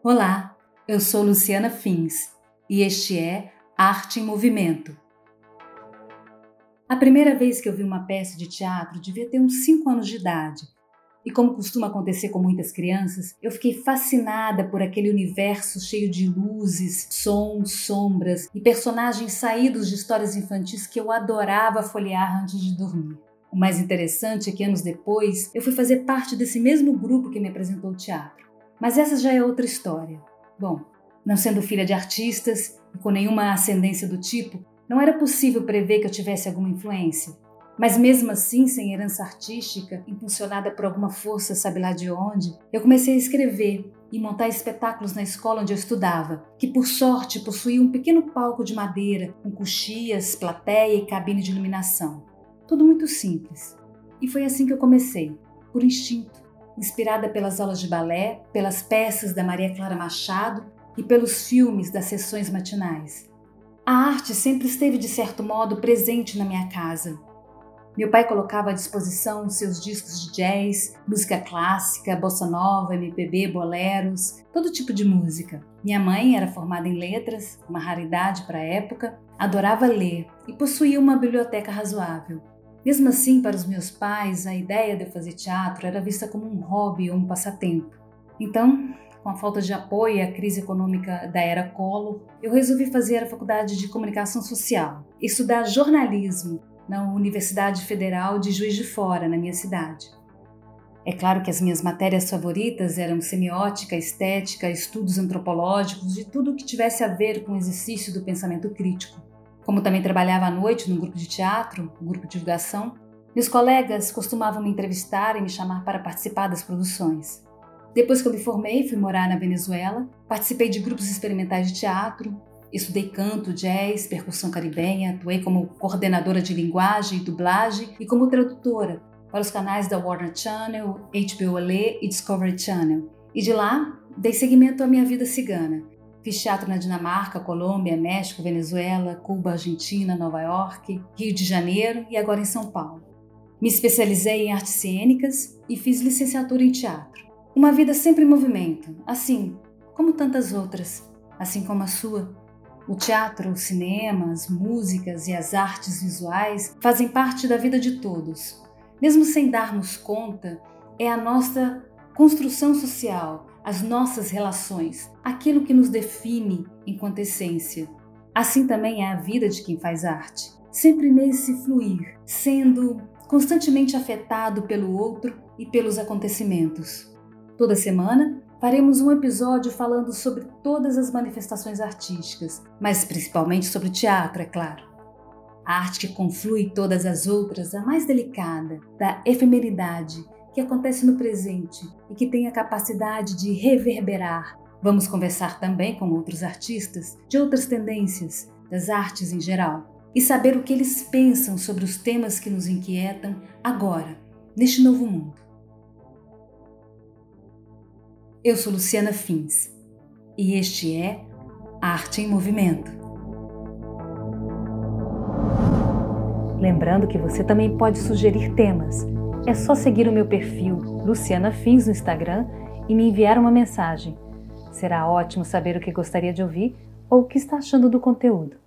Olá, eu sou Luciana Fins e este é Arte em Movimento. A primeira vez que eu vi uma peça de teatro devia ter uns 5 anos de idade. E como costuma acontecer com muitas crianças, eu fiquei fascinada por aquele universo cheio de luzes, sons, sombras e personagens saídos de histórias infantis que eu adorava folhear antes de dormir. O mais interessante é que anos depois eu fui fazer parte desse mesmo grupo que me apresentou o teatro. Mas essa já é outra história. Bom, não sendo filha de artistas e com nenhuma ascendência do tipo, não era possível prever que eu tivesse alguma influência. Mas mesmo assim, sem herança artística, impulsionada por alguma força, sabe lá de onde, eu comecei a escrever e montar espetáculos na escola onde eu estudava, que por sorte possuía um pequeno palco de madeira, com coxias, plateia e cabine de iluminação. Tudo muito simples. E foi assim que eu comecei, por instinto inspirada pelas aulas de balé, pelas peças da Maria Clara Machado e pelos filmes das sessões matinais. A arte sempre esteve, de certo modo, presente na minha casa. Meu pai colocava à disposição seus discos de jazz, música clássica, bossa nova, MPB, boleros, todo tipo de música. Minha mãe era formada em letras, uma raridade para a época, adorava ler e possuía uma biblioteca razoável. Mesmo assim, para os meus pais, a ideia de eu fazer teatro era vista como um hobby ou um passatempo. Então, com a falta de apoio e a crise econômica da era Collor, eu resolvi fazer a faculdade de comunicação social, estudar jornalismo na Universidade Federal de Juiz de Fora, na minha cidade. É claro que as minhas matérias favoritas eram semiótica, estética, estudos antropológicos e tudo o que tivesse a ver com o exercício do pensamento crítico. Como também trabalhava à noite num grupo de teatro, um grupo de divulgação, meus colegas costumavam me entrevistar e me chamar para participar das produções. Depois que eu me formei, fui morar na Venezuela, participei de grupos experimentais de teatro, estudei canto, jazz, percussão caribenha, atuei como coordenadora de linguagem e dublagem e como tradutora para os canais da Warner Channel, HBO LA e Discovery Channel. E de lá, dei seguimento à minha vida cigana, Fiz teatro na Dinamarca, Colômbia, México, Venezuela, Cuba, Argentina, Nova York, Rio de Janeiro e agora em São Paulo. Me especializei em artes cênicas e fiz licenciatura em teatro. Uma vida sempre em movimento, assim como tantas outras, assim como a sua. O teatro, o cinema, as músicas e as artes visuais fazem parte da vida de todos. Mesmo sem darmos conta, é a nossa construção social, as nossas relações, aquilo que nos define enquanto essência. Assim também é a vida de quem faz arte, sempre nesse fluir, sendo constantemente afetado pelo outro e pelos acontecimentos. Toda semana faremos um episódio falando sobre todas as manifestações artísticas, mas principalmente sobre teatro, é claro. A arte que conflui todas as outras, a mais delicada, da efemeridade que acontece no presente e que tem a capacidade de reverberar. Vamos conversar também com outros artistas de outras tendências, das artes em geral, e saber o que eles pensam sobre os temas que nos inquietam agora, neste novo mundo. Eu sou Luciana Fins e este é Arte em Movimento. Lembrando que você também pode sugerir temas é só seguir o meu perfil Luciana Fins no Instagram e me enviar uma mensagem. Será ótimo saber o que gostaria de ouvir ou o que está achando do conteúdo.